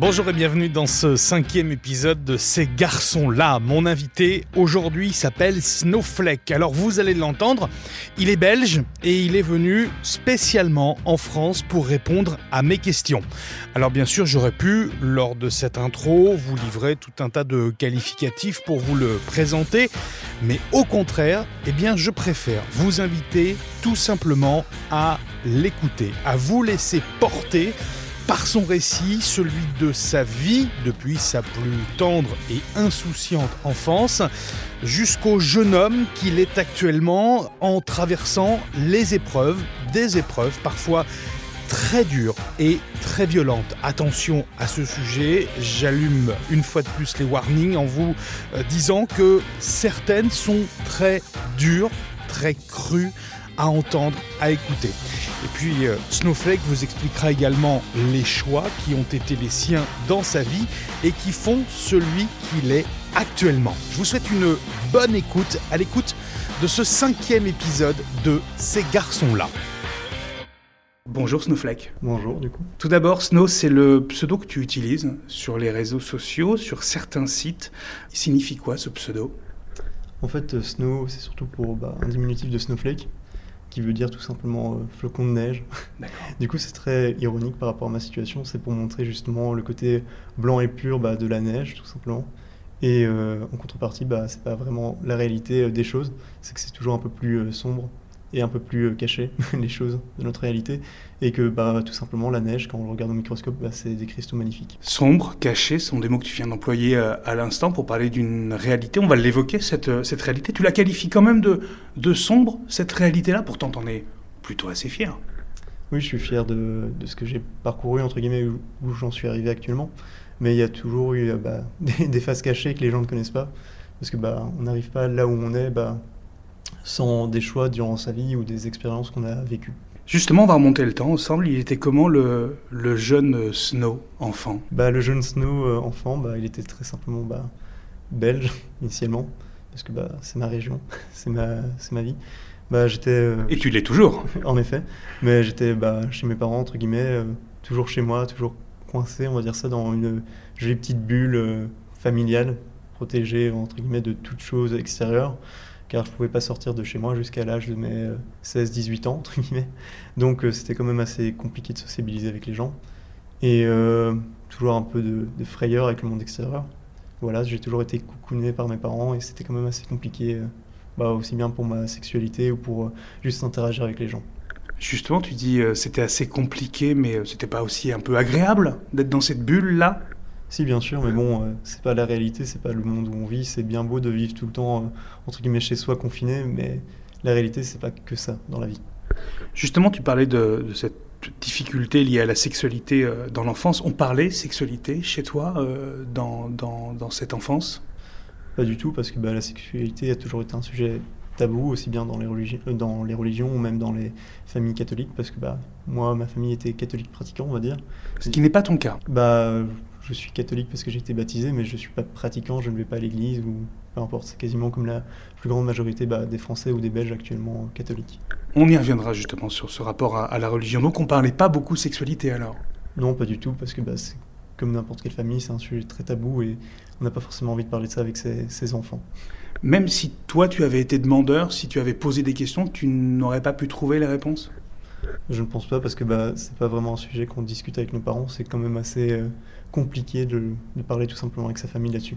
Bonjour et bienvenue dans ce cinquième épisode de Ces garçons-là. Mon invité aujourd'hui s'appelle Snowflake. Alors vous allez l'entendre, il est belge et il est venu spécialement en France pour répondre à mes questions. Alors bien sûr j'aurais pu, lors de cette intro, vous livrer tout un tas de qualificatifs pour vous le présenter, mais au contraire, eh bien je préfère vous inviter tout simplement à l'écouter, à vous laisser porter par son récit, celui de sa vie depuis sa plus tendre et insouciante enfance, jusqu'au jeune homme qu'il est actuellement en traversant les épreuves, des épreuves parfois très dures et très violentes. Attention à ce sujet, j'allume une fois de plus les warnings en vous euh, disant que certaines sont très dures, très crues à entendre, à écouter. Et puis euh, Snowflake vous expliquera également les choix qui ont été les siens dans sa vie et qui font celui qu'il est actuellement. Je vous souhaite une bonne écoute à l'écoute de ce cinquième épisode de Ces garçons-là. Bonjour Snowflake. Bonjour du coup. Tout d'abord, Snow, c'est le pseudo que tu utilises sur les réseaux sociaux, sur certains sites. Il signifie quoi ce pseudo? En fait, euh, Snow, c'est surtout pour bah, un diminutif de Snowflake qui veut dire tout simplement euh, flocon de neige. du coup, c'est très ironique par rapport à ma situation. C'est pour montrer justement le côté blanc et pur bah, de la neige, tout simplement. Et euh, en contrepartie, bah, c'est pas vraiment la réalité euh, des choses. C'est que c'est toujours un peu plus sombre et un peu plus euh, caché les choses de notre réalité et que bah, tout simplement la neige quand on le regarde au microscope bah, c'est des cristaux magnifiques. Sombre, caché sont des mots que tu viens d'employer euh, à l'instant pour parler d'une réalité. On va l'évoquer cette, euh, cette réalité. Tu la qualifies quand même de, de sombre cette réalité-là. Pourtant t'en es plutôt assez fier. Oui, je suis fier de, de ce que j'ai parcouru entre guillemets où, où j'en suis arrivé actuellement. Mais il y a toujours eu bah, des, des, faces cachées que les gens ne connaissent pas parce que bah, on n'arrive pas là où on est. Bah, sans des choix durant sa vie ou des expériences qu'on a vécues. Justement, on va remonter le temps ensemble. Il était comment le, le jeune Snow enfant? Bah, Le jeune Snow euh, enfant, bah, il était très simplement bah, belge initialement, parce que bah, c'est ma région, c'est ma, ma vie. Bah, j'étais, euh, Et tu l'es toujours En effet, mais j'étais bah, chez mes parents, entre guillemets, euh, toujours chez moi, toujours coincé, on va dire ça, dans une jolie petite bulle euh, familiale, protégée, entre guillemets, de toute chose extérieure car je ne pouvais pas sortir de chez moi jusqu'à l'âge de mes 16-18 ans, entre guillemets. Donc euh, c'était quand même assez compliqué de sociabiliser avec les gens. Et euh, toujours un peu de, frayeur avec le monde extérieur. Voilà, j'ai toujours été coucouné par mes parents et c'était quand même assez compliqué, euh, bah, aussi bien pour ma sexualité ou pour euh, juste interagir avec les gens. Justement, tu dis euh, c'était assez compliqué, mais euh, c'était pas aussi un peu agréable d'être dans cette bulle-là? Si, bien sûr, mais bon, euh, c'est pas la réalité, c'est pas le monde où on vit. C'est bien beau de vivre tout le temps, euh, entre guillemets, chez soi, confiné, mais la réalité, c'est pas que ça dans la vie. Justement, tu parlais de, de cette difficulté liée à la sexualité euh, dans l'enfance. On parlait sexualité chez toi euh, dans, dans, dans, cette enfance? Pas du tout, parce que bah, la sexualité a toujours été un sujet tabou, aussi bien dans les, religi dans les religions ou même dans les familles catholiques, parce que bah, moi, ma famille était catholique pratiquant, on va dire. Ce qui n'est pas ton cas Bah je suis catholique parce que j'ai été baptisé, mais je ne suis pas pratiquant, je ne vais pas à l'église ou peu importe. C'est quasiment comme la plus grande majorité bah, des Français ou des Belges actuellement catholiques. On y reviendra justement sur ce rapport à, à la religion. Donc on ne parlait pas beaucoup sexualité alors? Non, pas du tout, parce que bah, c'est comme n'importe quelle famille, c'est un sujet très tabou et on n'a pas forcément envie de parler de ça avec ses, ses enfants. Même si toi tu avais été demandeur, si tu avais posé des questions, tu n'aurais pas pu trouver les réponses? Je ne pense pas parce que bah, c'est pas vraiment un sujet qu'on discute avec nos parents, c'est quand même assez euh, compliqué de, de, parler tout simplement avec sa famille là-dessus.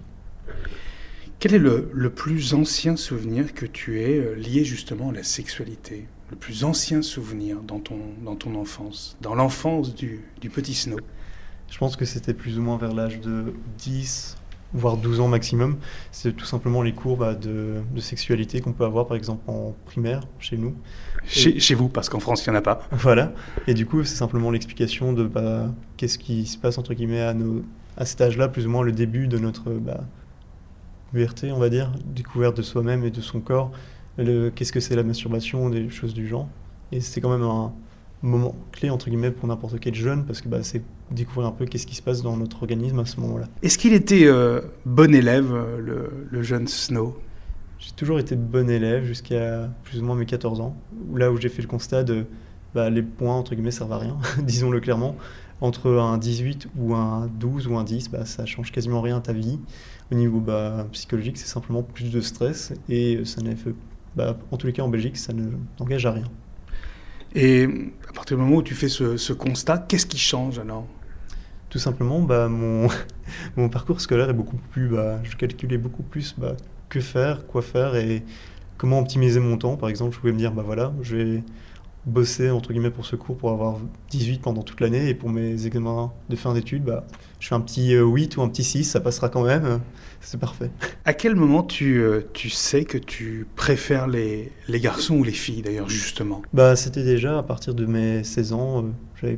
Quel est le, le, plus ancien souvenir que tu aies euh, lié justement à la sexualité? Le plus ancien souvenir dans ton, dans ton enfance, dans l'enfance du, du petit Snow? Je pense que c'était plus ou moins vers l'âge de 10, voire 12 ans maximum. C'est tout simplement les cours bah, de, de, sexualité qu'on peut avoir par exemple en primaire chez nous. Chez, vous, parce qu'en France, il n'y en a pas. Voilà. Et du coup, c'est simplement l'explication de bah, qu'est-ce qui se passe entre guillemets à, nos, à cet âge-là, plus ou moins le début de notre bah, puberté, on va dire, découverte de soi-même et de son corps. Qu'est-ce que c'est la masturbation, des choses du genre. Et c'était quand même un moment clé entre guillemets pour n'importe quel jeune parce que bah, c'est découvrir un peu qu'est-ce qui se passe dans notre organisme à ce moment-là. Est-ce qu'il était euh, bon élève, euh, le, le, jeune Snow? J'ai toujours été bon élève jusqu'à plus ou moins mes 14 ans, là où j'ai fait le constat de bah, les points entre guillemets servent à rien, disons-le clairement. entre un 18 ou un 12 ou un 10, bah, ça change quasiment rien à ta vie. Au niveau bah, psychologique, c'est simplement plus de stress et ça n'a fait, bah, en tous les cas en Belgique, ça ne n'engage à rien. Et à partir du moment où tu fais ce, ce constat, qu'est-ce qui change alors? Tout simplement, bah, mon, mon parcours scolaire est beaucoup plus. Bah, je calculais beaucoup plus bah, que faire, quoi faire et comment optimiser mon temps. Par exemple, je pouvais me dire, bah voilà, je vais bosser entre guillemets pour ce cours pour avoir 18 pendant toute l'année et pour mes examens de fin d'études, bah, je fais un petit 8 euh, ou un petit 6, ça passera quand même, c'est parfait. À quel moment tu, euh, tu sais que tu préfères les, les garçons ou les filles d'ailleurs justement? Bah, C'était déjà à partir de mes 16 ans, euh,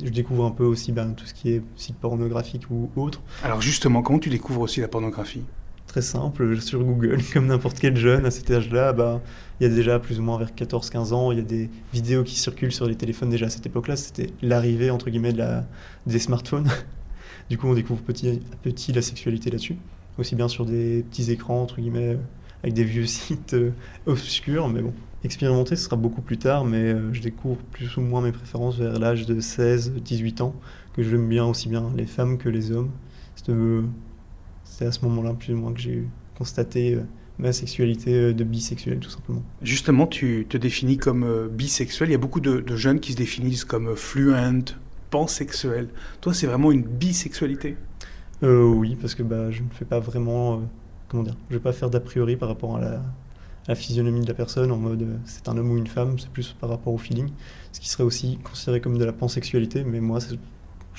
je découvre un peu aussi bah, tout ce qui est site pornographique ou autre. Alors justement, comment tu découvres aussi la pornographie? Très simple, sur Google, comme n'importe quel jeune à cet âge-là, bah, il y a déjà plus ou moins vers 14-15 ans, il y a des vidéos qui circulent sur les téléphones déjà à cette époque-là, c'était l'arrivée entre guillemets de la, des smartphones. du coup, on découvre petit à petit la sexualité là-dessus, aussi bien sur des petits écrans entre guillemets avec des vieux sites euh, obscurs, mais bon. Expérimenter, ce sera beaucoup plus tard, mais euh, je découvre plus ou moins mes préférences vers l'âge de 16-18 ans, que j'aime bien aussi bien les femmes que les hommes. Euh, c'est à ce moment-là, plus ou moins, que j'ai constaté euh, ma sexualité euh, de bisexuel, tout simplement. Justement, tu te définis comme euh, bisexuel. Il y a beaucoup de, jeunes qui se définissent comme fluent, pansexuel. Toi, c'est vraiment une bisexualité? Oui, parce que bah, je ne fais pas vraiment. comment dire Je ne vais pas faire d'a priori par rapport à la, la, physionomie de la personne en mode c'est un homme ou une femme, c'est plus par rapport au feeling. Ce qui serait aussi considéré comme de la pansexualité, mais moi,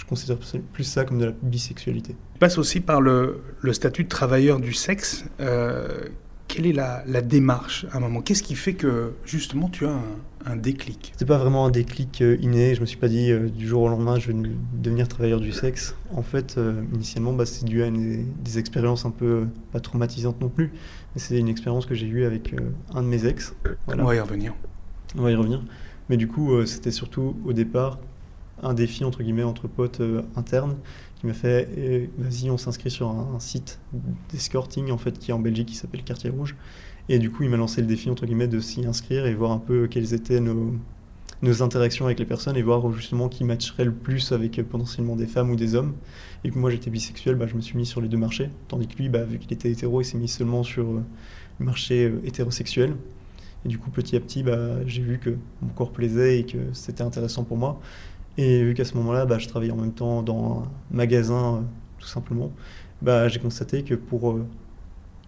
je considère plus ça comme de la bisexualité. Tu passes aussi par le, le statut de travailleur du sexe. Euh, quelle est la, la, démarche à un moment? Qu'est-ce qui fait que justement tu as un, un déclic? C'est pas vraiment un déclic euh, inné. Je me suis pas dit euh, du jour au lendemain je vais devenir travailleur du sexe. En fait, initialement, bah, c'est dû à des expériences un peu pas traumatisantes non plus. Mais c'est une expérience que j'ai eue avec un de mes ex. Voilà. On va y revenir. On va y revenir. Mais du coup, c'était surtout au départ un défi entre guillemets entre potes euh, internes qui m'a fait eh, vas-y on s'inscrit sur un, site d'escorting en fait qui est en Belgique qui s'appelle Quartier Rouge. Et du coup il m'a lancé le défi entre guillemets de s'y inscrire et voir un peu quelles étaient nos, nos interactions avec les personnes et voir justement qui matcherait le plus avec euh, potentiellement des femmes ou des hommes. Et que moi j'étais bisexuel bah, je me suis mis sur les deux marchés. Tandis que lui bah, vu qu'il était hétéro il s'est mis seulement sur euh, le marché hétérosexuel. Et du coup, petit à petit, bah, j'ai vu que mon corps plaisait et que c'était intéressant pour moi. Et vu qu'à ce moment-là, bah, je travaillais en même temps dans un magasin, euh, tout simplement, bah, j'ai constaté que pour euh,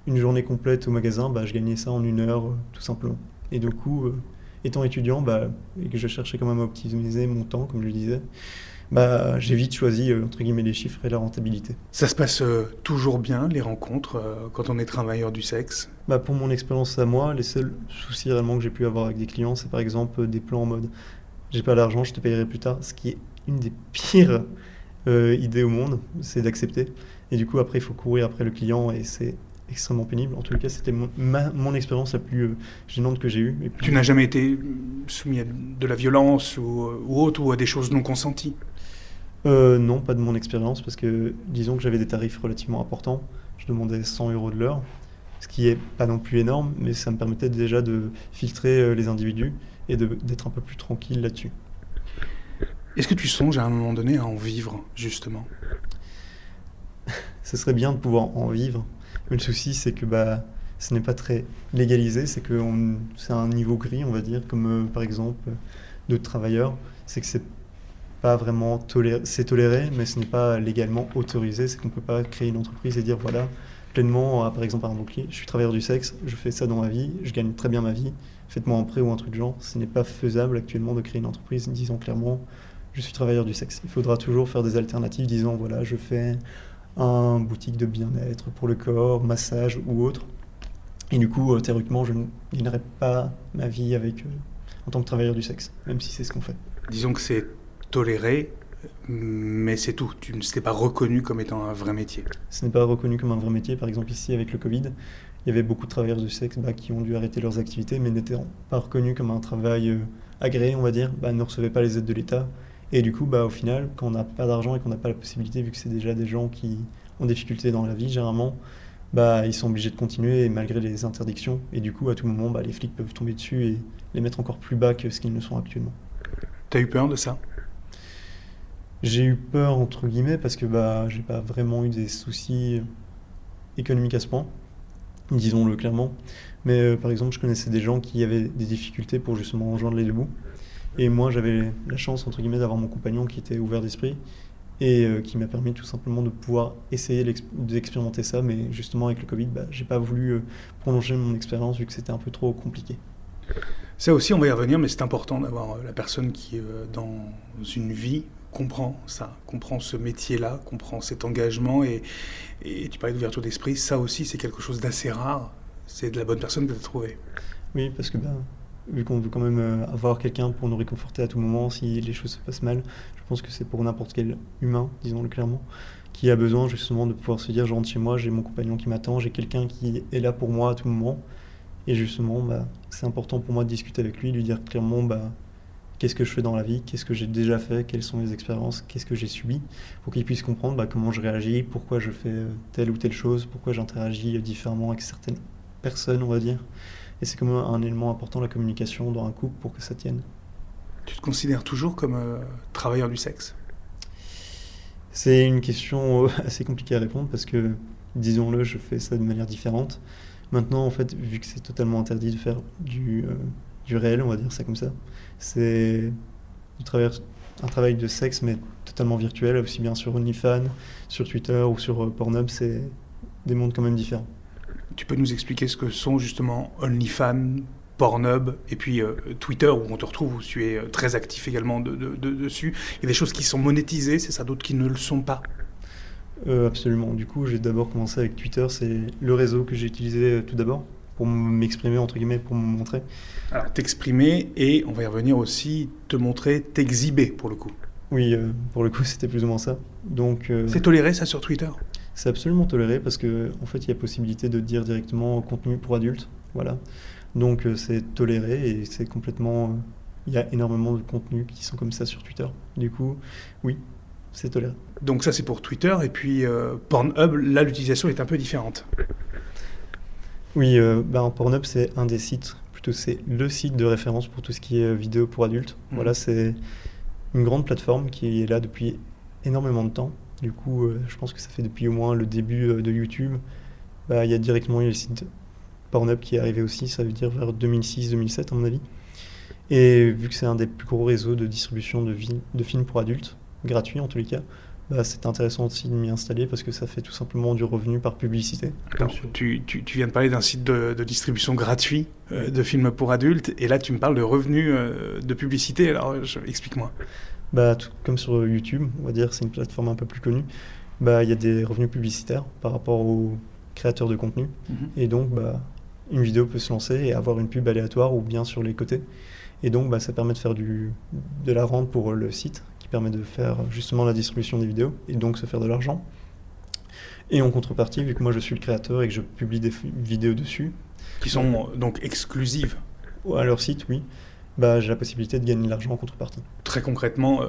une journée complète au magasin, bah, je gagnais ça en une heure, euh, tout simplement. Et du coup, étant étudiant, bah, et que je cherchais quand même à optimiser mon temps, comme je le disais, bah, j'ai vite choisi entre guillemets les chiffres et la rentabilité. Ça se passe toujours bien, les rencontres, quand on est travailleur du sexe? Bah, Pour mon expérience à moi, les seuls soucis réellement que j'ai pu avoir avec des clients, c'est par exemple des plans en mode j'ai pas l'argent, je te payerai plus tard. Ce qui est une des pires euh, idées au monde, c'est d'accepter. Et du coup, après, il faut courir après le client et c'est extrêmement pénible. En tout cas, c'était mon, mon expérience la plus euh, gênante que j'ai eue. Tu n'as jamais été soumis à de la violence ou, ou autre, ou à des choses non consenties? Euh, Non, pas de mon expérience, parce que disons que j'avais des tarifs relativement importants. Je demandais 100 euros de l'heure, ce qui est pas non plus énorme, mais ça me permettait déjà de filtrer les individus et d'être un peu plus tranquille là-dessus. Est-ce que tu songes à un moment donné à en vivre, justement? Ce serait bien de pouvoir en vivre, mais le souci c'est que bah, ce n'est pas très légalisé, c'est que c'est un niveau gris, on va dire, comme euh, par exemple d'autres travailleurs, c'est que c'est pas vraiment toléré, c'est toléré, mais ce n'est pas légalement autorisé, c'est qu'on ne peut pas créer une entreprise et dire voilà, pleinement, par exemple, un bouclier, je suis travailleur du sexe, je fais ça dans ma vie, je gagne très bien ma vie, faites-moi un prêt ou un truc de genre. Ce n'est pas faisable actuellement de créer une entreprise disant clairement je suis travailleur du sexe. Il faudra toujours faire des alternatives disant voilà, je fais un boutique de bien-être pour le corps, massage ou autre. Et du coup, euh, théoriquement, je ne gagnerai pas ma vie avec, euh, en tant que travailleur du sexe, même si c'est ce qu'on fait. Disons que c'est toléré, mais c'est tout. Tu ne t'es pas reconnu comme étant un vrai métier. Ce n'est pas reconnu comme un vrai métier. Par exemple, ici, avec le Covid, il y avait beaucoup de travailleurs du sexe bah, qui ont dû arrêter leurs activités, mais n'étaient pas reconnus comme un travail euh, agréé, on va dire, bah, ne recevaient pas les aides de l'État. Et du coup, bah, au final, quand on n'a pas d'argent et qu'on n'a pas la possibilité, vu que c'est déjà des gens qui ont des difficultés dans la vie, généralement, bah, ils sont obligés de continuer malgré les interdictions. Et du coup, à tout moment, bah, les flics peuvent tomber dessus et les mettre encore plus bas que ce qu'ils ne sont actuellement. T'as eu peur de ça? J'ai eu peur, entre guillemets, parce que bah, j'ai pas vraiment eu des soucis économiques à ce point, disons-le clairement. Mais euh, par exemple, je connaissais des gens qui avaient des difficultés pour justement rejoindre les deux bouts. Et moi, j'avais la chance, entre guillemets, d'avoir mon compagnon qui était ouvert d'esprit et euh, qui m'a permis tout simplement de pouvoir essayer d'expérimenter ça. Mais justement, avec le Covid, bah, j'ai pas voulu euh, prolonger mon expérience vu que c'était un peu trop compliqué. Ça aussi, on va y revenir, mais c'est important d'avoir la personne qui, dans une vie, comprend ça, comprend ce métier-là, comprend cet engagement. Et, et tu parlais d'ouverture d'esprit, ça aussi, c'est quelque chose d'assez rare. C'est de la bonne personne que tu as. Oui, parce que ben, vu qu'on veut quand même euh, avoir quelqu'un pour nous réconforter à tout moment si les choses se passent mal, je pense que c'est pour n'importe quel humain, disons-le clairement, qui a besoin justement de pouvoir se dire je rentre chez moi, j'ai mon compagnon qui m'attend, j'ai quelqu'un qui est là pour moi à tout moment. Et justement, bah, c'est important pour moi de discuter avec lui, lui dire clairement bah, qu'est-ce que je fais dans la vie, qu'est-ce que j'ai déjà fait, quelles sont mes expériences, qu'est-ce que j'ai subi, pour qu'il puisse comprendre bah, comment je réagis, pourquoi je fais euh, telle ou telle chose, pourquoi j'interagis différemment avec certaines personnes, on va dire. Et c'est comme un élément important, la communication dans un couple, pour que ça tienne. Tu te considères toujours comme euh, travailleur du sexe? C'est une question euh, assez compliquée à répondre parce que, disons-le, je fais ça de manière différente. Maintenant, en fait, vu que c'est totalement interdit de faire du, du réel, on va dire ça comme ça, c'est un travail de sexe, mais totalement virtuel, aussi bien sur OnlyFans, sur Twitter ou sur euh, Pornhub, c'est des mondes quand même différents. Tu peux nous expliquer ce que sont justement OnlyFans, Pornhub et puis euh, Twitter où on te retrouve, où tu es euh, très actif également de, dessus. Il y a des choses qui sont monétisées, c'est ça, d'autres qui ne le sont pas? Absolument. Du coup, j'ai d'abord commencé avec Twitter, c'est le réseau que j'ai utilisé tout d'abord pour m'exprimer, entre guillemets, pour me montrer. Alors, t'exprimer et, on va y revenir aussi, te montrer, t'exhiber, pour le coup. Oui, euh, pour le coup, c'était plus ou moins ça. Donc, euh, c'est toléré, ça, sur Twitter? C'est absolument toléré, parce qu'en en fait, il y a possibilité de dire directement contenu pour adultes, voilà. Donc, euh, c'est toléré, et c'est complètement... Il y a énormément de contenus qui sont comme ça sur Twitter. Du coup, oui, c'est toléré. Donc ça, c'est pour Twitter, et puis Pornhub, là, l'utilisation est un peu différente. Oui, euh, bah, Pornhub, c'est un des sites, plutôt c'est le site de référence pour tout ce qui est euh, vidéo pour adultes. Mhm. Voilà, c'est une grande plateforme qui est là depuis énormément de temps. Du coup, euh, je pense que ça fait depuis au moins le début euh, de YouTube. Bah, il y a directement eu le site Pornhub qui est arrivé aussi, ça veut dire vers 2006-2007 à mon avis. Et vu que c'est un des plus gros réseaux de distribution de, de films pour adultes, gratuits en tous les cas, bah, c'est intéressant aussi de m'y installer parce que ça fait tout simplement du revenu par publicité. tu, tu, tu, viens de parler d'un site de, distribution gratuit euh, de films pour adultes et là tu me parles de revenus euh, de publicité. Alors explique-moi. Bah, comme sur YouTube, on va dire, c'est une plateforme un peu plus connue. Bah, il y a des revenus publicitaires par rapport aux créateurs de contenu mhm. et donc bah, une vidéo peut se lancer et avoir une pub aléatoire ou bien sur les côtés. Et donc, bah, ça permet de faire du, de la rente pour le site permet de faire justement la distribution des vidéos et donc se faire de l'argent. Et en contrepartie, vu que moi je suis le créateur et que je publie des vidéos dessus. Qui sont donc exclusives À leur site, oui. Bah, j'ai la possibilité de gagner de l'argent en contrepartie. Très concrètement, euh,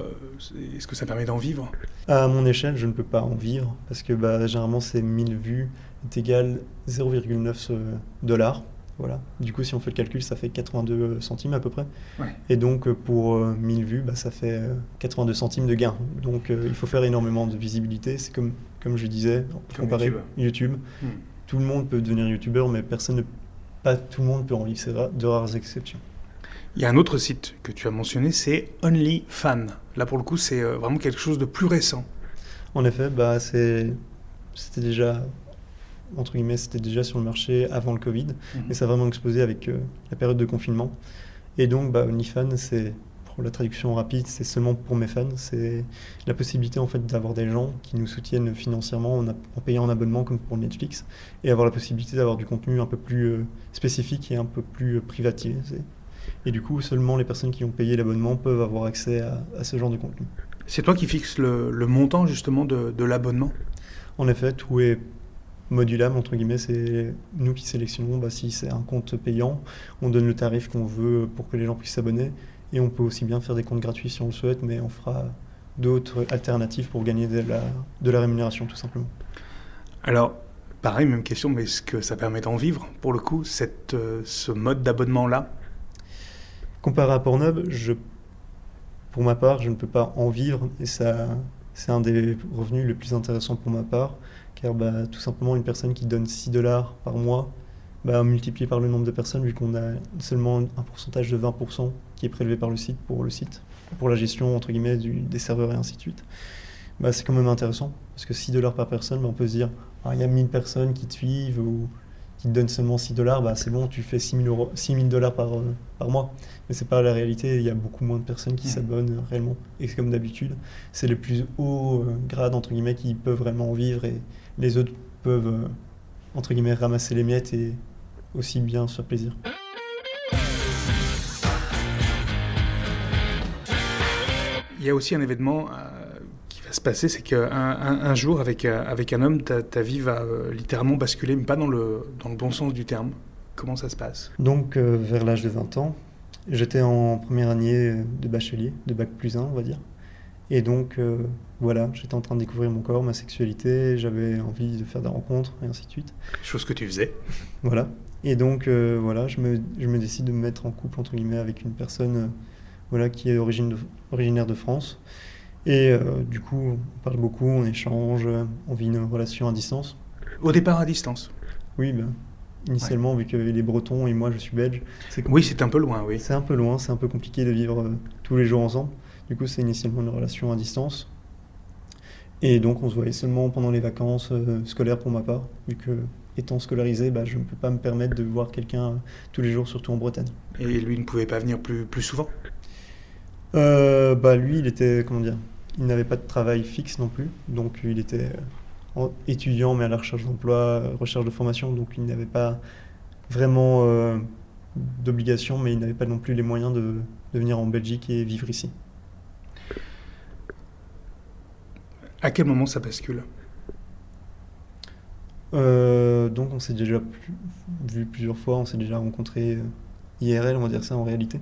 est-ce que ça permet d'en vivre? À mon échelle, je ne peux pas en vivre parce que bah, généralement, c'est 1000 vues est égal 0,9 dollars voilà. Du coup, si on fait le calcul, ça fait 82 centimes à peu près. Et donc, euh, pour 1000 euh, vues, bah, ça fait 82 euh, centimes de gain. Donc, il faut faire énormément de visibilité. C'est comme, comme je disais, comparer YouTube. Hmm. Tout le monde peut devenir YouTubeur, mais personne ne, pas tout le monde peut en vivre. C'est de rares exceptions. Il y a un autre site que tu as mentionné, c'est OnlyFans. Là, pour le coup, c'est vraiment quelque chose de plus récent. En effet, bah, c'était déjà entre guillemets, c'était déjà sur le marché avant le Covid, mhm. mais ça a vraiment explosé avec euh, la période de confinement. Et donc, bah, OnlyFans, c'est, pour la traduction rapide, c'est seulement pour mes fans. C'est la possibilité en fait d'avoir des gens qui nous soutiennent financièrement en, en, payant un abonnement comme pour Netflix, et avoir la possibilité d'avoir du contenu un peu plus euh, spécifique et un peu plus euh, privatisé. Et du coup, seulement les personnes qui ont payé l'abonnement peuvent avoir accès à, ce genre de contenu. C'est toi qui fixes le, montant justement de, de l'abonnement? En effet, tout est modulable, entre guillemets, c'est nous qui sélectionnons bah, si c'est un compte payant, on donne le tarif qu'on veut pour que les gens puissent s'abonner, et on peut aussi bien faire des comptes gratuits si on le souhaite, mais on fera d'autres alternatives pour gagner de la, de la rémunération tout simplement. Alors, pareil, même question, mais est-ce que ça permet d'en vivre, pour le coup, cette, euh, ce mode d'abonnement-là? Comparé à Pornhub, je pour ma part, je ne peux pas en vivre et ça, c'est un des revenus les plus intéressants pour ma part, bah, tout simplement une personne qui donne 6 dollars par mois, bah, multiplié par le nombre de personnes, vu qu'on a seulement un pourcentage de 20% qui est prélevé par le site pour le site, pour la gestion entre guillemets des serveurs et ainsi de suite, bah, c'est quand même intéressant, parce que 6 dollars par personne, bah, on peut se dire, ah, il y a 1000 personnes qui te suivent ou qui te donnent seulement 6 dollars, bah, c'est bon, tu fais 6000 dollars par, euh, par mois. Mais c'est pas la réalité, il y a beaucoup moins de personnes qui mmh. s'abonnent réellement. Et comme d'habitude, c'est les plus hauts euh, grades, entre guillemets, qui peuvent vraiment vivre et les autres peuvent, euh, entre guillemets, ramasser les miettes et aussi bien se faire plaisir. Il y a aussi un événement se passer, c'est qu'un un, jour, avec, euh, avec un homme, ta, vie va euh, littéralement basculer, mais pas dans le, dans le bon sens du terme. Comment ça se passe? Donc, euh, vers l'âge de 20 ans, j'étais en première année de bachelier, de bac plus 1, on va dire. Et donc, voilà, j'étais en train de découvrir mon corps, ma sexualité, j'avais envie de faire des rencontres, et ainsi de suite. Chose que tu faisais. Voilà. Et donc, voilà, je me, je me, décide de me mettre en couple, entre guillemets, avec une personne voilà, qui est origine originaire de France. Et euh, du coup, on parle beaucoup, on échange, on vit une relation à distance. Au départ à distance Oui, ben, initialement, vu qu'il est breton et moi je suis belge. Oui, c'est un peu loin, oui. C'est un peu loin, c'est un peu compliqué de vivre euh, tous les jours ensemble. Du coup, c'est initialement une relation à distance. Et donc, on se voyait seulement pendant les vacances euh, scolaires pour ma part, vu que étant scolarisé, bah, je ne peux pas me permettre de voir quelqu'un tous les jours, surtout en Bretagne. Et lui ne pouvait pas venir plus, plus souvent? Bah, Lui, il était, comment dire, il n'avait pas de travail fixe non plus, donc il était euh, étudiant mais à la recherche d'emploi, recherche de formation, donc il n'avait pas vraiment euh, d'obligation, mais il n'avait pas non plus les moyens de, venir en Belgique et vivre ici. À quel moment ça bascule? Euh, Donc on s'est déjà vu plusieurs fois, on s'est déjà rencontré IRL, on va dire ça en réalité.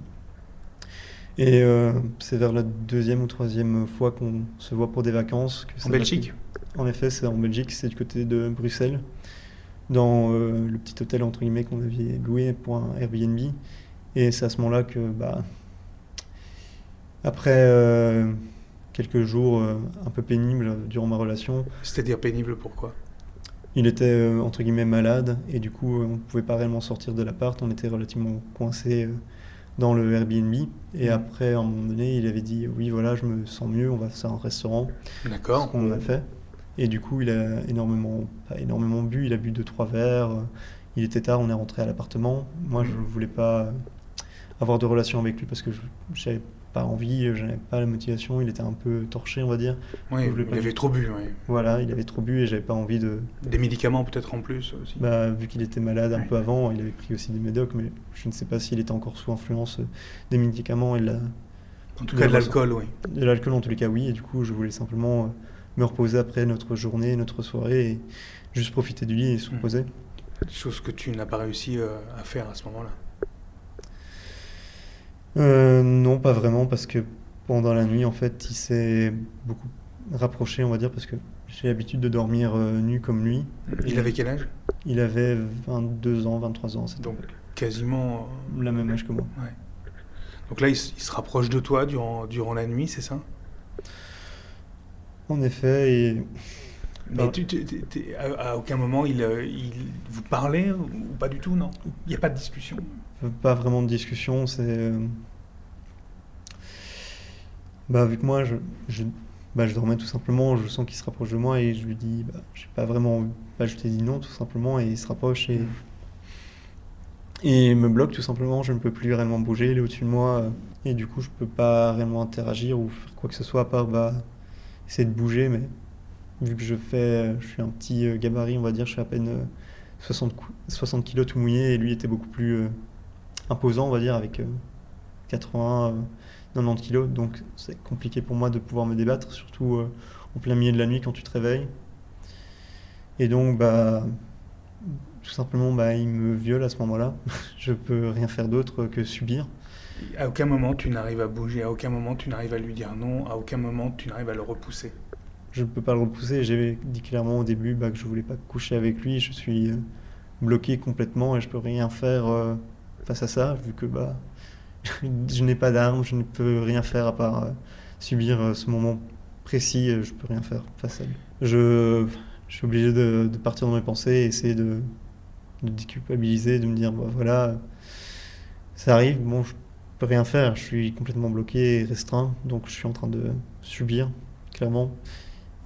Et euh, c'est vers la deuxième ou troisième fois qu'on se voit pour des vacances. en Belgique? En effet, c'est en Belgique, c'est du côté de Bruxelles, dans euh, le petit hôtel entre guillemets qu'on avait loué pour un Airbnb. Et c'est à ce moment-là que, bah, après euh, quelques jours un peu pénibles durant ma relation. C'est-à-dire pénible pourquoi? Il était entre guillemets malade et du coup on ne pouvait pas réellement sortir de l'appart, on était relativement coincé dans le Airbnb. Et mm. après, à un moment donné, il avait dit Oui, voilà, je me sens mieux, on va faire un restaurant. D'accord. Ce qu'on a fait. Et du coup, il a énormément, pas énormément bu, il a bu deux, trois verres. Il était tard, on est rentré à l'appartement. Moi, je ne voulais pas avoir de relation avec lui parce que je n'avais pas envie, je n'avais pas la motivation, il était un peu torché, on va dire. Oui, il avait trop bu, oui. Voilà, il avait trop bu et j'avais pas envie de... Des médicaments peut-être en plus aussi bah, Vu qu'il était malade un peu avant, il avait pris aussi des médocs, mais je ne sais pas s'il était encore sous influence des médicaments et de la... En tout cas de l'alcool, oui. De l'alcool en tous les cas, oui, et du coup je voulais simplement euh, me reposer après notre journée, notre soirée, et juste profiter du lit et se mmh. reposer. Chose que tu n'as pas réussi euh, à faire à ce moment-là euh, non, pas vraiment, parce que pendant la nuit, en fait, il s'est beaucoup rapproché, on va dire, parce que j'ai l'habitude de dormir euh, nu comme lui. Il avait quel âge? Il avait 22 ans, 23 ans. Donc quasiment... Euh, la même âge que moi. Donc là, il, se rapproche de toi durant, durant la nuit, c'est ça? En effet, et... Mais tu, à, aucun moment il, il vous parlait ou pas du tout, non? Il n'y a pas de discussion? Pas vraiment de discussion. C'est. Euh, bah, vu que moi, je, je, bah, je dormais tout simplement, je sens qu'il se rapproche de moi et je lui dis, bah, j'ai pas vraiment. Bah, je t'ai dit non, tout simplement, et il se rapproche et. Et il me bloque tout simplement, je ne peux plus réellement bouger, il est au-dessus de moi, et du coup je peux pas réellement interagir ou faire quoi que ce soit à part bah, essayer de bouger, mais vu que je fais, je suis un petit euh, gabarit, on va dire, je suis à peine 60, 60 kg tout mouillé, et lui était beaucoup plus euh, imposant, on va dire, avec 80, 90 kilos. Donc c'est compliqué pour moi de pouvoir me débattre, surtout euh, en plein milieu de la nuit quand tu te réveilles. Et donc, bah, tout simplement, bah, il me viole à ce moment-là. Je peux rien faire d'autre que subir. À aucun moment tu n'arrives à bouger, à aucun moment tu n'arrives à lui dire non, à aucun moment tu n'arrives à le repousser. Je ne peux pas le repousser. J'ai dit clairement au début bah, que je voulais pas coucher avec lui. Je suis euh, bloqué complètement et je peux rien faire euh, face à ça, vu que bah, je n'ai pas d'armes, je ne peux rien faire à part euh, subir euh, ce moment précis, je peux rien faire face à elle. Je, suis obligé de, partir dans mes pensées et essayer de, déculpabiliser, de me dire, bah, voilà, ça arrive, bon, je peux rien faire, je suis complètement bloqué et restreint, donc je suis en train de subir, clairement.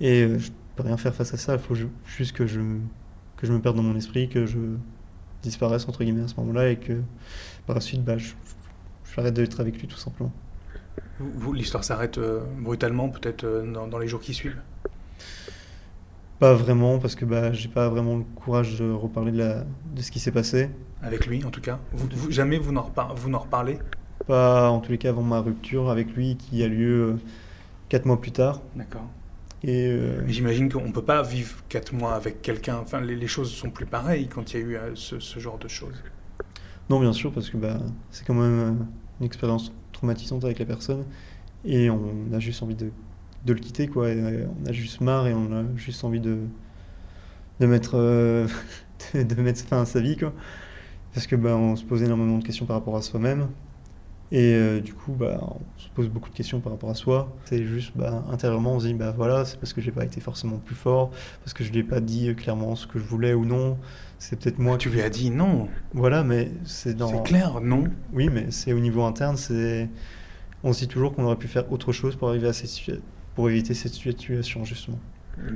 Et euh, je peux rien faire face à ça, il faut ju- juste que je, que je me perde dans mon esprit, que je disparaisse, entre guillemets, à ce moment-là, et que par la suite, bah, je, j'arrête d'être avec lui, tout simplement. L'histoire s'arrête euh, brutalement, peut-être euh, dans, dans les jours qui suivent? Pas vraiment, parce que bah, j'ai pas vraiment le courage de reparler de, la, de ce qui s'est passé. Avec lui, en tout cas? Vous, vous- jamais vous n'en repar- vous n'en reparlez? Pas en tous les cas avant ma rupture avec lui, qui a lieu euh, quatre mois plus tard. D'accord. Et euh, j'imagine qu'on ne peut pas vivre quatre mois avec quelqu'un. Enfin, les, les choses sont plus pareilles quand il y a eu euh, ce, ce genre de choses. non, bien sûr, parce que bah, c'est quand même euh, une expérience traumatisante avec la personne. Et on a juste envie de, de le quitter, quoi. Et, on a juste marre et on a juste envie de, de, mettre, euh, de, de mettre fin à sa vie, quoi. Parce que bah, on se pose énormément de questions par rapport à soi-même. Et euh, du coup, bah, on se pose beaucoup de questions par rapport à soi. C'est juste, bah, intérieurement, on se dit, bah voilà, c'est parce que j'ai pas été forcément plus fort, parce que je lui ai pas dit euh, clairement ce que je voulais ou non. C'est peut-être moi Tu qui... lui as dit non. Voilà, mais c'est dans... C'est clair, non. Oui, mais c'est au niveau interne, c'est... On se dit toujours qu'on aurait pu faire autre chose pour arriver à cette situa- pour éviter cette situation, justement.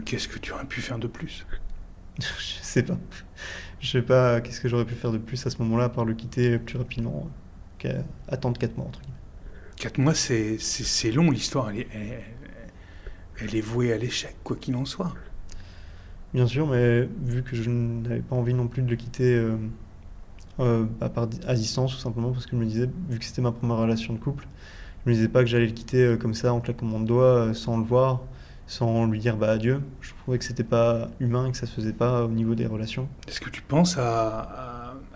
Qu'est-ce que tu aurais pu faire de plus? Je sais pas. Je sais pas qu'est-ce que j'aurais pu faire de plus à ce moment-là, à part le quitter plus rapidement qu'à attendre 4 mois, entre guillemets. Quatre mois, c'est long. L'histoire, elle est, elle, elle est vouée à l'échec, quoi qu'il en soit. Bien sûr, mais vu que je n'avais pas envie non plus de le quitter euh, euh, à, part- à distance, tout simplement, parce que je me disais, vu que c'était ma première relation de couple, je me disais pas que j'allais le quitter euh, comme ça, en claquant doigts, euh, sans le voir, sans lui dire bah adieu. Je trouvais que c'était pas humain et que ça se faisait pas au niveau des relations. Est-ce que tu penses à, à-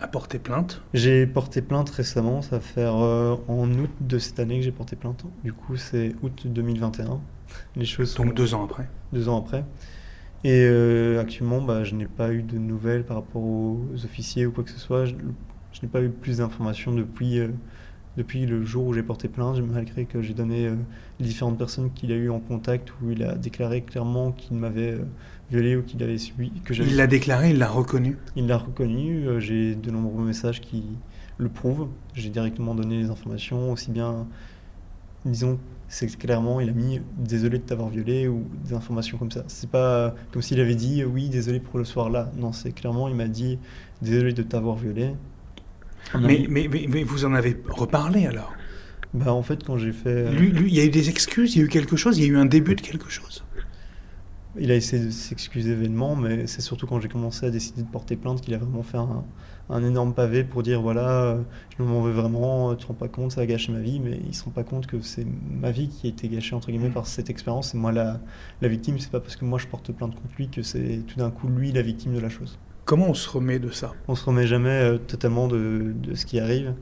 à porter plainte J'ai porté plainte récemment, ça va faire euh, en août de cette année que j'ai porté plainte. Du coup, c'est août 2021. Les choses sont Donc deux ans après. deux ans après. Et euh, actuellement, bah, je n'ai pas eu de nouvelles par rapport aux officiers ou quoi que ce soit. Je, je n'ai pas eu plus d'informations depuis, euh, depuis le jour où j'ai porté plainte, malgré que j'ai donné euh, les différentes personnes qu'il a eu en contact, où il a déclaré clairement qu'il m'avait euh, violé ou qu'il avait subi. Que Il l'a déclaré, il l'a reconnu. il l'a reconnu, euh, j'ai de nombreux messages qui le prouvent. J'ai directement donné les informations, aussi bien, disons, c'est clairement, il a mis désolé de t'avoir violé ou des informations comme ça. C'est pas comme s'il avait dit oui, désolé pour le soir là. Non, c'est clairement, il m'a dit désolé de t'avoir violé. Mais, mais, mais, mais vous en avez reparlé alors? Bah, en fait, quand j'ai fait. euh, lui, lui, il y a eu des excuses, il y a eu quelque chose, il y a eu un début de quelque chose. Il a essayé de s'excuser vainement, mais c'est surtout quand j'ai commencé à décider de porter plainte qu'il a vraiment fait un, un énorme pavé pour dire voilà, euh, je m'en veux vraiment, euh, tu te rends pas compte, ça a gâché ma vie, mais ils se rendent pas compte que c'est ma vie qui a été gâchée entre guillemets par cette expérience. Et moi, la, la victime, c'est pas parce que moi je porte plainte contre lui que c'est tout d'un coup lui la victime de la chose. Comment on se remet de ça? On se remet jamais euh, totalement de, de ce qui arrive.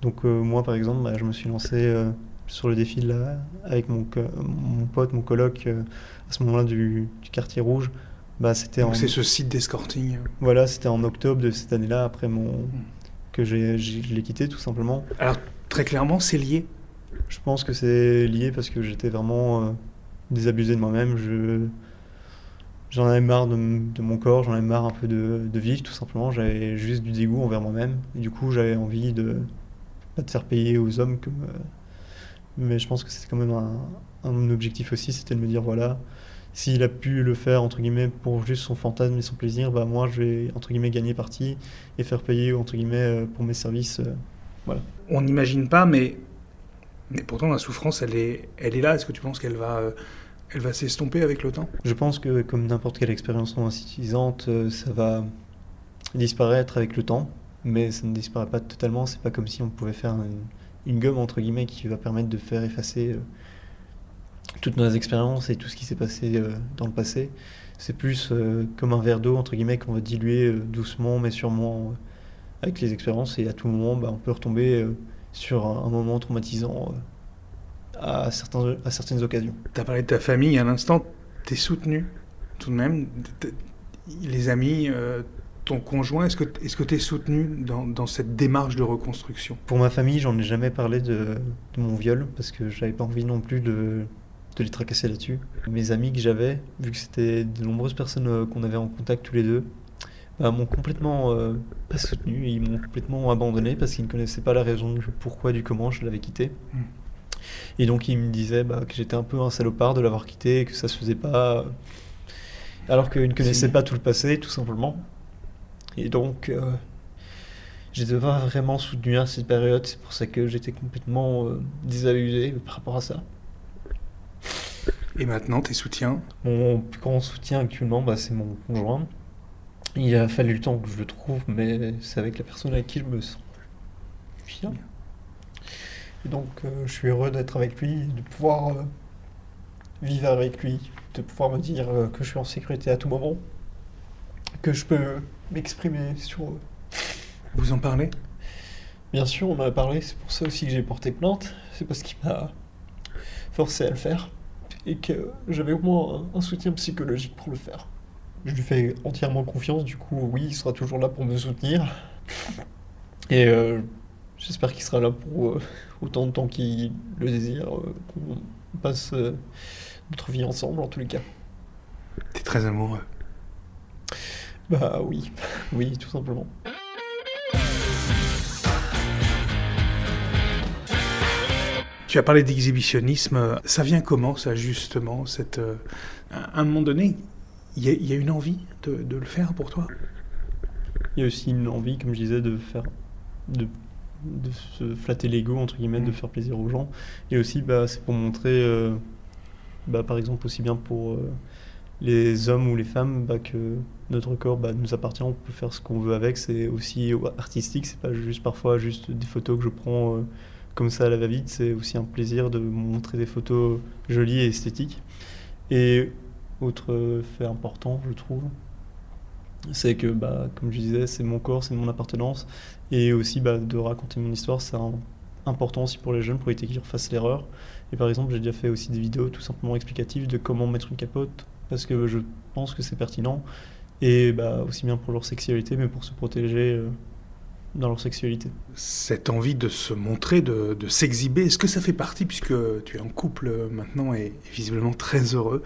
Donc euh, moi, par exemple, bah, je me suis lancé euh, sur le défi de la, avec mon, mon pote, mon coloc, à ce moment-là du, du quartier rouge. Bah, c'était C'est ce site d'escorting. voilà, c'était en octobre de cette année-là, après mon que j'ai, je l'ai quitté tout simplement. Alors très clairement, c'est lié? Je pense que c'est lié parce que j'étais vraiment désabusé de moi-même. Je, j'en avais marre de, mon corps, j'en avais marre un peu de, vivre tout simplement. J'avais juste du dégoût envers moi-même. Du coup, j'avais envie de pas de faire payer aux hommes comme. mais je pense que c'était quand même un, un objectif aussi, c'était de me dire voilà, s'il a pu le faire entre guillemets pour juste son fantasme et son plaisir, bah moi je vais entre guillemets gagner partie et faire payer entre guillemets euh, pour mes services. euh, On n'imagine pas, mais, mais pourtant la souffrance, elle est, elle est là. Est-ce que tu penses qu'elle va, euh, elle va s'estomper avec le temps? Je pense que comme n'importe quelle expérience traumatisante, euh, ça va disparaître avec le temps, mais ça ne disparaît pas totalement. C'est pas comme si on pouvait faire une, gomme entre guillemets qui va permettre de faire effacer euh, toutes nos expériences et tout ce qui s'est passé euh, dans le passé. C'est plus comme un verre d'eau entre guillemets qu'on va diluer doucement mais sûrement avec les expériences et à tout moment bah, on peut retomber sur un, moment traumatisant à, certains, à certaines occasions. Tu as parlé de ta famille à l'instant, tu es soutenu tout de même? Les amis, euh, ton conjoint Est-ce que tu es soutenu dans, cette démarche de reconstruction? Pour ma famille, j'en ai jamais parlé de, mon viol parce que j'avais pas envie non plus de, les tracasser là-dessus. Mes amis que j'avais, vu que c'était de nombreuses personnes euh, qu'on avait en contact tous les deux, bah, m'ont complètement euh, pas soutenu, ils m'ont complètement abandonné parce qu'ils ne connaissaient pas la raison du pourquoi, du comment je l'avais quitté. Hmm. Et donc ils me disaient bah, que j'étais un peu un salopard de l'avoir quitté, que ça se faisait pas, alors qu'ils ne connaissaient pas tout le passé, tout simplement. Et donc, euh, j'étais pas vraiment soutenu à cette période, c'est pour ça que j'étais complètement euh, désabusé par rapport à ça. Et maintenant, tes soutiens? Mon plus grand soutien actuellement, bah, c'est mon conjoint. Il a fallu le temps que je le trouve, mais c'est avec la personne avec qui je me sens bien. Et donc, euh, je suis heureux d'être avec lui, de pouvoir euh, vivre avec lui, de pouvoir me dire que je suis en sécurité à tout moment, que je peux m'exprimer sur eux. Vous en parlez? Bien sûr, on en a parlé, c'est pour ça aussi que j'ai porté plainte, c'est parce qu'il m'a forcé à le faire et que j'avais au moins un soutien psychologique pour le faire. Je lui fais entièrement confiance, du coup, oui, il sera toujours là pour me soutenir. Et euh, j'espère qu'il sera là pour euh, autant de temps qu'il le désire, euh, qu'on passe notre vie ensemble en tous les cas. T'es très amoureux. Bah oui, oui, tout simplement. Tu as parlé d'exhibitionnisme. Ça vient comment, ça, justement cette, euh, À un moment donné, il y, a une envie de, le faire pour toi? Il y a aussi une envie, comme je disais, de faire. de, de se flatter l'ego, entre guillemets, de mm. faire plaisir aux gens. Et aussi, bah, c'est pour montrer. Euh, bah, par exemple, aussi bien pour. Euh, les hommes ou les femmes, bah, que notre corps bah, nous appartient, on peut faire ce qu'on veut avec. C'est aussi artistique, c'est pas juste parfois juste des photos que je prends euh, comme ça à la va-vite. C'est aussi un plaisir de montrer des photos jolies et esthétiques. Et autre fait important, je trouve, c'est que, bah, comme je disais, c'est mon corps, c'est mon appartenance. Et aussi bah, de raconter mon histoire, c'est important aussi pour les jeunes pour éviter qu'ils fassent l'erreur. Et par exemple, j'ai déjà fait aussi des vidéos tout simplement explicatives de comment mettre une capote, parce que je pense que c'est pertinent, et bah, aussi bien pour leur sexualité, mais pour se protéger euh, dans leur sexualité. Cette envie de se montrer, de, de s'exhiber, est-ce que ça fait partie, puisque tu es en couple maintenant et, visiblement très heureux,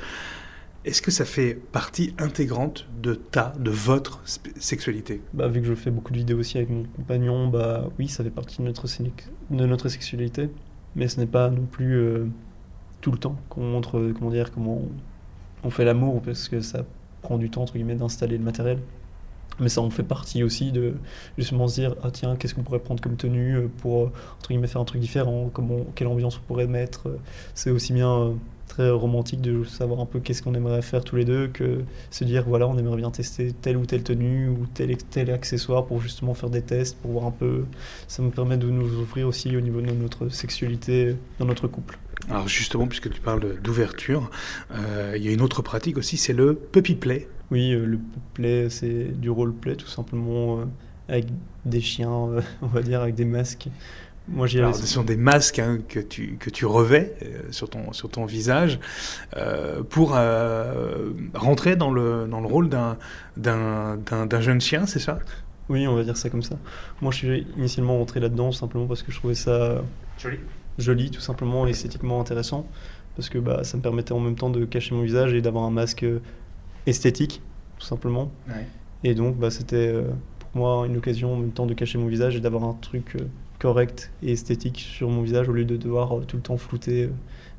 est-ce que ça fait partie intégrante de ta, de votre sexualité? Bah, Vu que je fais beaucoup de vidéos aussi avec mon compagnon, bah oui, ça fait partie de notre, de notre sexualité, mais ce n'est pas non plus euh, tout le temps qu'on montre, comment dire, comment on fait l'amour parce que ça prend du temps entre guillemets d'installer le matériel. Mais ça en fait partie aussi de justement se dire ah tiens qu'est-ce qu'on pourrait prendre comme tenue euh, pour euh, entre guillemets faire un truc différent, comment quelle ambiance on pourrait mettre. C'est aussi bien euh, très romantique de savoir un peu qu'est-ce qu'on aimerait faire tous les deux que se dire voilà on aimerait bien tester telle ou telle tenue ou tel tel accessoire pour justement faire des tests pour voir un peu ça me permet de nous ouvrir aussi au niveau de notre sexualité dans notre couple. Alors justement, puisque tu parles d'ouverture, euh, il y a une autre pratique aussi, c'est le puppy play. Oui, euh, le play, c'est du role-play tout simplement euh, avec des chiens, on va dire, avec des masques. Moi, Alors, ce sont des masques hein, que, tu, que tu revais sur, ton, sur ton visage pour rentrer dans le, dans le rôle d'un jeune chien, c'est ça? Oui, on va dire ça comme ça. Moi, je suis initialement rentré là-dedans simplement parce que je trouvais ça... Joli joli, tout simplement, esthétiquement intéressant, parce que bah, ça me permettait en même temps de cacher mon visage et d'avoir un masque euh, esthétique, tout simplement. Et donc, bah, c'était euh, pour moi une occasion en même temps de cacher mon visage et d'avoir un truc euh, correct et esthétique sur mon visage au lieu de devoir tout le temps flouter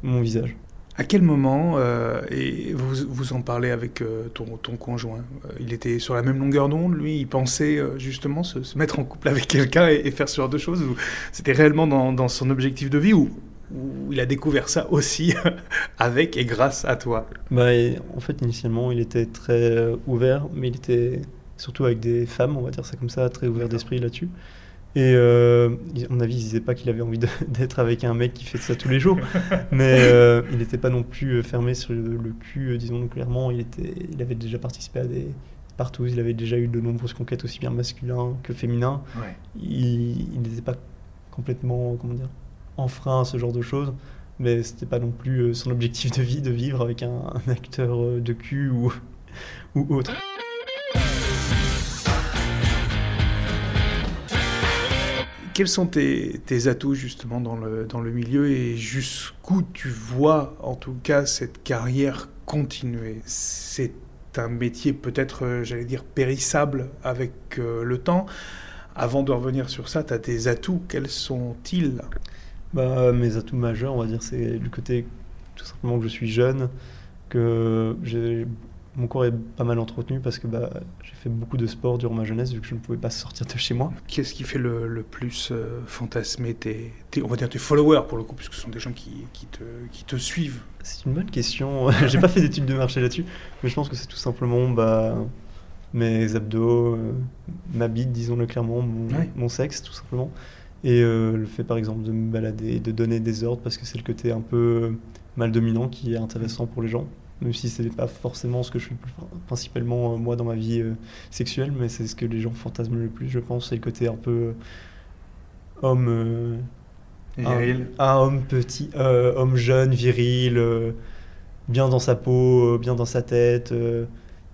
mon visage. À quel moment, euh, et vous, vous en parlez avec euh, ton, ton, conjoint, euh, il était sur la même longueur d'onde, lui, il pensait justement se, mettre en couple avec quelqu'un et, faire ce genre de choses, ou c'était réellement dans, dans, son objectif de vie, ou, il a découvert ça aussi avec et grâce à toi bah, En fait, initialement, il était très ouvert, mais il était surtout avec des femmes, on va dire ça comme ça, très ouvert d'esprit là-dessus. Et euh, à mon avis, il disait pas qu'il avait envie d'être avec un mec qui fait ça tous les jours, mais euh, il n'était pas non plus euh, fermé sur le, cul, euh, disons clairement. Il, était, il avait déjà participé à des partout, il avait déjà eu de nombreuses conquêtes aussi bien masculins que féminins. Il n'était pas complètement, comment dire, en enfreint ce genre de choses. Mais c'était pas non plus euh, son objectif de vie de vivre avec un, acteur euh, de cul ou, ou autre. Quels sont tes, tes, atouts justement dans le, dans le milieu et jusqu'où tu vois en tout cas cette carrière continuer? C'est un métier peut-être, euh, j'allais dire, périssable avec le temps. Avant de revenir sur ça, tu as tes atouts, quels sont-ils? Bah, Mes atouts majeurs, on va dire, c'est du côté tout simplement que je suis jeune, que mon corps est pas mal entretenu parce que bah, j'ai fait beaucoup de sport durant ma jeunesse vu que je ne pouvais pas sortir de chez moi. Qu'est-ce qui fait le, plus euh, fantasmer tes, on va dire tes followers pour le coup, puisque ce sont des gens qui, qui, te, qui te, suivent? C'est une bonne question. j'ai pas fait d'études de marché là-dessus, mais je pense que c'est tout simplement bah, mes abdos, euh, ma bite, disons-le clairement, mon, sexe tout simplement. Et euh, le fait par exemple de me balader, de donner des ordres parce que c'est le côté un peu mal dominant qui est intéressant pour les gens même si ce n'est pas forcément ce que je fais principalement euh, moi dans ma vie euh, sexuelle, mais c'est ce que les gens fantasment le plus, je pense, c'est le côté un peu euh, homme. Un, homme petit, homme jeune, viril, bien dans sa peau, bien dans sa tête,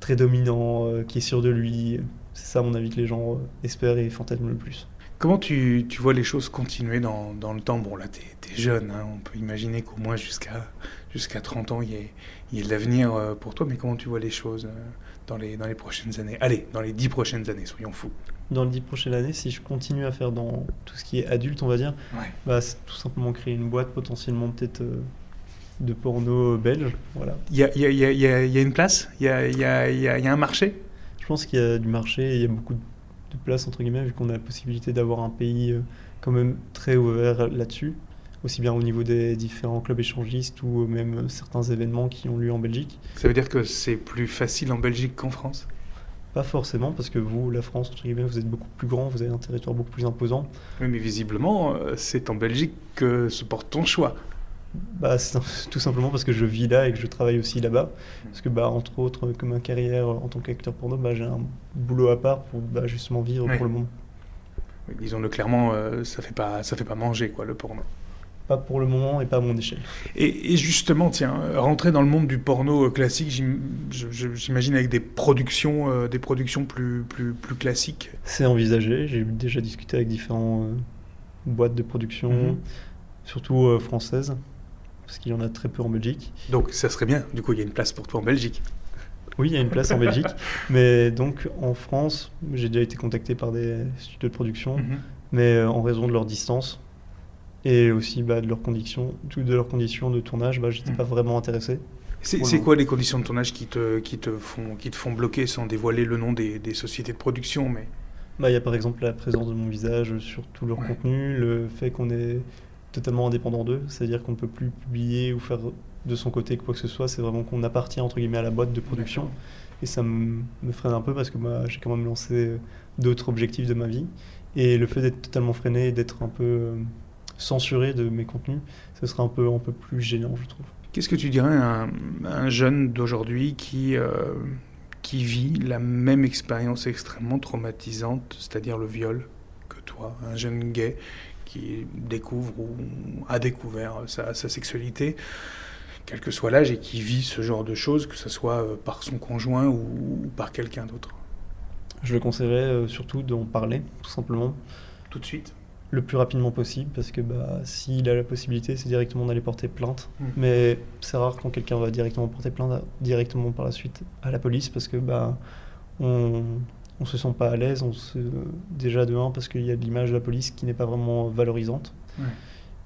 très dominant, qui est sûr de lui. C'est ça, à mon avis, que les gens espèrent et fantasment le plus. Comment tu, tu, vois les choses continuer dans, dans le temps Bon, là, tu es, jeune, hein, on peut imaginer qu'au moins jusqu'à jusqu'à 30 ans, il y, ait, il y ait de l'avenir euh, pour toi, mais comment tu vois les choses euh, dans les, dans les prochaines années Allez, dans les 10 prochaines années, soyons fous. Dans les 10 prochaines années, si je continue à faire dans tout ce qui est adulte, on va dire, bah, c'est tout simplement créer une boîte potentiellement peut-être euh, de porno belge. Voilà. Il y a, y, a, y, a, y a, une place Il y a, y, a, y a un marché Je pense qu'il y a du marché, il y a beaucoup de de place, entre guillemets, vu qu'on a la possibilité d'avoir un pays euh, quand même très ouvert là-dessus, aussi bien au niveau des différents clubs échangistes ou même certains événements qui ont lieu en Belgique. Ça veut dire que c'est plus facile en Belgique qu'en France? Pas forcément, parce que vous, la France, entre guillemets, vous êtes beaucoup plus grand, vous avez un territoire beaucoup plus imposant. Oui, mais visiblement, euh, c'est en Belgique que se porte ton choix bah, c'est tout simplement parce que je vis là et que je travaille aussi là-bas. Parce que, bah, entre autres, comme ma carrière en tant qu'acteur porno, bah, j'ai un boulot à part pour bah, justement vivre pour le moment. Disons-le clairement, euh, ça fait pas, ça fait pas manger quoi le porno. Pas pour le moment et pas à mon échelle. Et, justement, tiens, rentrer dans le monde du porno euh, classique, j'imagine avec des productions, euh, des productions plus, plus, plus classiques. C'est envisagé. J'ai déjà discuté avec différentes boîtes de production, mhm. surtout françaises parce qu'il y en a très peu en Belgique. Donc ça serait bien, du coup il y a une place pour toi en Belgique. Oui, il y a une place en Belgique, mais donc en France, j'ai déjà été contacté par des studios de production, mhm. mais euh, en raison de leur distance et aussi bah, de, leurs conditions, de leurs conditions de tournage, bah, j'étais n'étais pas mhm. vraiment intéressé. C'est quoi les conditions de tournage qui te, qui te, font, qui te font bloquer sans dévoiler le nom des, des sociétés de production mais... Bah, il y a par exemple la présence de mon visage sur tout leur contenu, le fait qu'on est totalement indépendant d'eux, c'est-à-dire qu'on ne peut plus publier ou faire de son côté quoi que ce soit, c'est vraiment qu'on appartient entre guillemets à la boîte de production. Et ça me, freine un peu parce que moi j'ai quand même lancé d'autres objectifs de ma vie. Et le fait d'être totalement freiné, d'être un peu euh, censuré de mes contenus, ce serait un peu, un peu plus gênant, je trouve. Qu'est-ce que tu dirais à un, jeune d'aujourd'hui qui, euh, qui vit la même expérience extrêmement traumatisante, c'est-à-dire le viol, que toi, un jeune gay qui découvre ou a découvert sa, sexualité, quel que soit l'âge, et qui vit ce genre de choses, que ce soit euh, par son conjoint ou, par quelqu'un d'autre Je le conseillerais euh, surtout d'en parler, tout simplement. Tout de suite le plus rapidement possible parce que bah, s'il a la possibilité, c'est directement d'aller porter plainte. Mmh. Mais c'est rare quand quelqu'un va directement porter plainte directement par la suite à la police parce que bah, on, on se sent pas à l'aise, on se... déjà de un parce qu'il y a de l'image de la police qui n'est pas vraiment valorisante.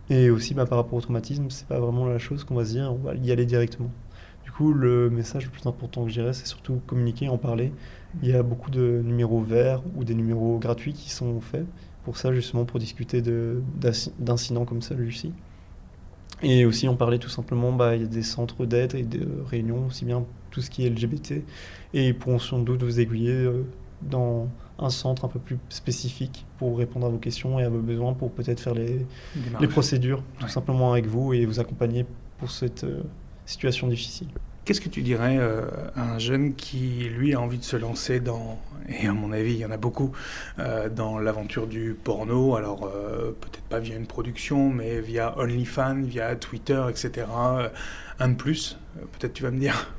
Et aussi bah, par rapport au traumatisme, c'est pas vraiment la chose qu'on va se dire, on va y aller directement. Du coup, le message le plus important que je dirais, c'est surtout communiquer, en parler. Il y a beaucoup de numéros verts ou des numéros gratuits qui sont faits pour ça, justement, pour discuter d'incidents comme celui-ci. Et aussi, on parlait tout simplement, bah, il y a des centres d'aide et de réunions, aussi bien tout ce qui est LGBT, et ils pourront sans doute vous aiguiller euh, dans un centre un peu plus spécifique pour répondre à vos questions et à vos besoins, pour peut-être faire les, les procédures tout simplement avec vous et vous accompagner pour cette euh, situation difficile. Qu'est-ce que tu dirais euh, à un jeune qui, lui, a envie de se lancer dans, et à mon avis, il y en a beaucoup, euh, dans l'aventure du porno, alors peut-être pas via une production, mais via OnlyFans, via Twitter, etc. un de plus, peut-être tu vas me dire?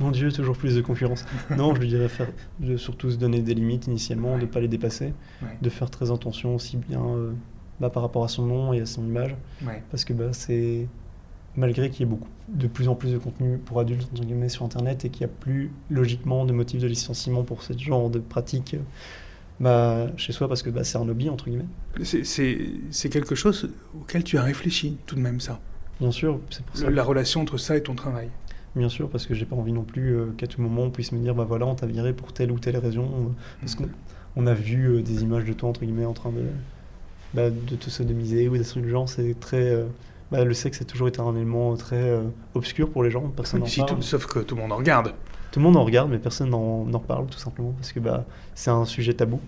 Mon Dieu, toujours plus de concurrence. non, je lui dirais faire, de surtout se donner des limites initialement, de ne pas les dépasser, de faire très attention aussi bien euh, bah, par rapport à son nom et à son image. Ouais. Parce que bah, c'est malgré qu'il y ait beaucoup, de plus en plus de contenu pour adultes entre guillemets, sur Internet et qu'il n'y a plus logiquement de motifs de licenciement pour ce genre de pratique bah, chez soi parce que bah, c'est un hobby entre guillemets. C'est- quelque chose auquel tu as réfléchi tout de même ça? Bien sûr, c'est pour ça. Le- la relation entre ça et ton travail? Bien sûr, parce que j'ai pas envie non plus euh, qu'à tout moment on puisse me dire bah voilà on t'a viré pour telle ou telle raison euh, parce qu'on on a vu euh, des images de toi entre guillemets en train de bah, de te sodomiser ou des trucs genre c'est très euh, bah, le sexe a toujours été un élément très obscur pour les gens. Personne n'en Si parle. tout- sauf que tout le monde en regarde. tout le monde en regarde mais personne n'en n'en parle tout simplement parce que bah c'est un sujet tabou.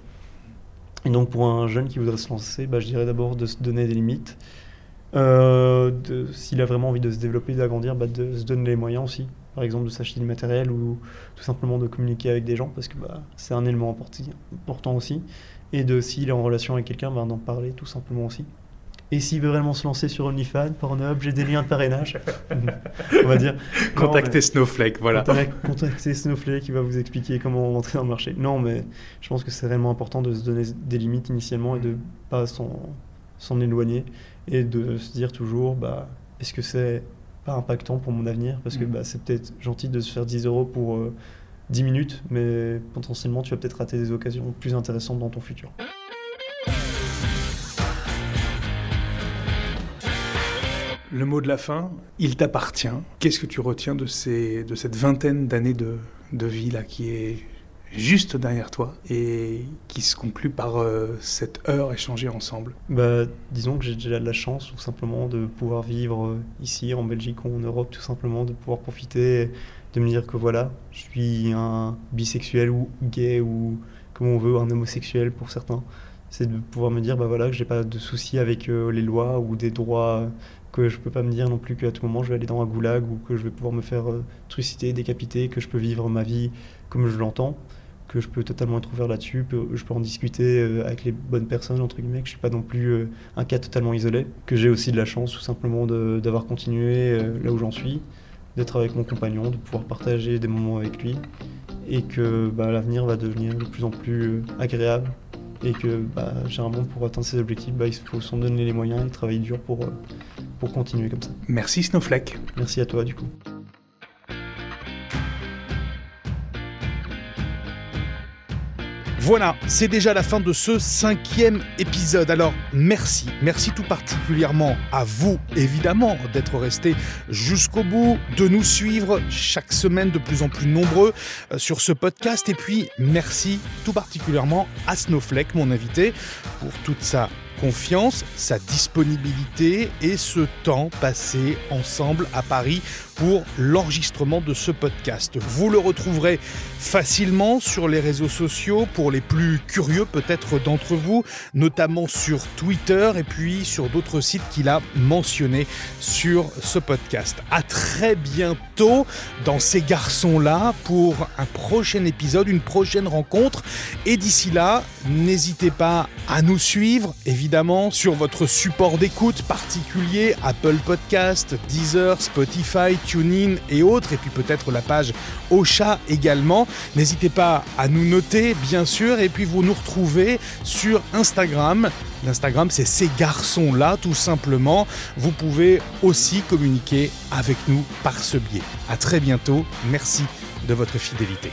Et donc pour un jeune qui voudrait se lancer bah, je dirais d'abord de se donner des limites euh, s'il a vraiment envie de se développer, d'agrandir, bah, de se donner les moyens aussi. Par exemple, de s'acheter du matériel ou tout simplement de communiquer avec des gens parce que bah, c'est un élément important, aussi. Et de s'il est en relation avec quelqu'un, bah, d'en parler tout simplement aussi. Et s'il veut vraiment se lancer sur OnlyFans, Pornhub, j'ai des liens de parrainage. On va dire. Contactez mais- Snowflake, voilà. Contactez Snowflake qui va vous expliquer comment entrer dans le marché. Non, mais je pense que c'est réellement important de se donner des limites initialement et de pas s'en s'en éloigner et de se dire toujours bah, est-ce que c'est pas impactant pour mon avenir? Parce que Mhm. bah, c'est peut-être gentil de se faire 10 euros pour euh, 10 minutes, mais potentiellement tu vas peut-être rater des occasions plus intéressantes dans ton futur. Le mot de la fin, il t'appartient. Qu'est-ce que tu retiens de, ces, de cette vingtaine d'années de, de vie là qui est juste derrière toi et qui se conclut par euh, cette heure échangée ensemble Bah, disons que j'ai déjà la chance tout simplement de pouvoir vivre euh, ici en Belgique ou en Europe, tout simplement de pouvoir profiter, de me dire que voilà, je suis un bisexuel ou gay ou comme on veut, un homosexuel pour certains. C'est de pouvoir me dire bah voilà que j'ai pas de soucis avec euh, les lois ou des droits, que je peux pas me dire non plus qu'à tout moment je vais aller dans un goulag ou que je vais pouvoir me faire euh, décapiter, que je peux vivre ma vie comme je l'entends que je peux totalement être ouvert là-dessus, je peux en discuter euh, avec les bonnes personnes, entre guillemets, que je suis pas non plus euh, un cas totalement isolé, que j'ai aussi de la chance tout simplement d'avoir continué euh, là où j'en suis, d'être avec mon compagnon, de pouvoir partager des moments avec lui, et que bah, l'avenir va devenir de plus en plus agréable, et que bah, généralement pour atteindre ses objectifs, bah, il faut s'en donner les moyens et travailler dur pour, pour continuer comme ça. Merci Snowflake. Merci à toi du coup. Voilà, c'est déjà la fin de ce cinquième épisode. Alors merci, merci tout particulièrement à vous, évidemment, d'être resté jusqu'au bout, de nous suivre chaque semaine de plus en plus nombreux euh, sur ce podcast. Et puis merci tout particulièrement à Snowflake, mon invité, pour toute sa confiance, sa disponibilité et ce temps passé ensemble à Paris pour l'enregistrement de ce podcast. Vous le retrouverez facilement sur les réseaux sociaux pour les plus curieux peut-être d'entre vous, notamment sur Twitter et puis sur d'autres sites qu'il a mentionnés sur ce podcast. À très bientôt dans ces garçons-là pour un prochain épisode, une prochaine rencontre. Et d'ici là, n'hésitez pas à nous suivre, évidemment, sur votre support d'écoute particulier, Apple Podcast, Deezer, Spotify, Et autres, et puis peut-être la page Ocha également. N'hésitez pas à nous noter, bien sûr, et puis vous nous retrouvez sur Instagram. L'Instagram, c'est ces garçons-là, tout simplement. Vous pouvez aussi communiquer avec nous par ce biais. À très bientôt. Merci de votre fidélité.